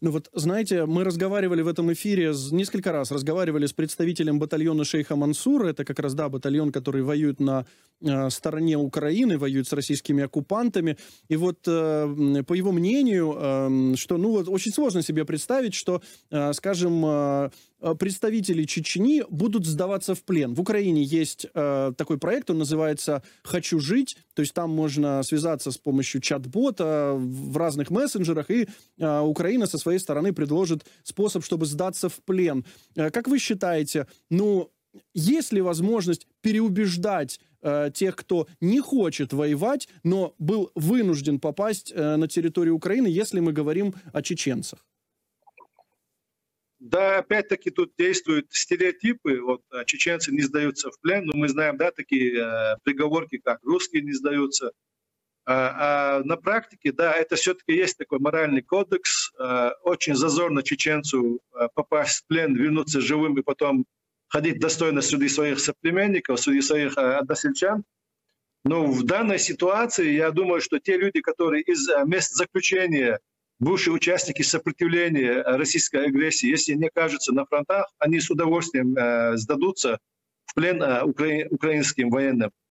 Ну вот, знаете, мы разговаривали в этом эфире, несколько раз разговаривали с представителем батальона шейха Мансура, это как раз, да, батальон, который воюет на стороне Украины, воюет с российскими оккупантами, и вот э, по его мнению, э, что, ну вот, очень сложно себе представить, что, э, скажем, э, Э, представители Чечни будут сдаваться в плен. В Украине есть э, такой проект, он называется «Хочу жить», то есть там можно связаться с помощью чат-бота в разных мессенджерах, и э, Украина со своей стороны предложит способ, чтобы сдаться в плен. Э, как вы считаете, ну, есть ли возможность переубеждать э, тех, кто не хочет воевать, но был вынужден попасть э, на территорию Украины, если мы говорим о чеченцах? Да, опять-таки тут действуют стереотипы. Вот а, чеченцы не сдаются в плен, но мы знаем, да, такие э, приговорки, как русские не сдаются. А, а на практике, да, это все-таки есть такой моральный кодекс. А, очень зазорно чеченцу а, попасть в плен, вернуться живым и потом ходить достойно среди своих соплеменников, среди своих а, односельчан. Но в данной ситуации я думаю, что те люди, которые из мест заключения бывшие участники сопротивления российской агрессии, если не окажутся на фронтах, они с удовольствием э, сдадутся в плен э, укра... украинским военным.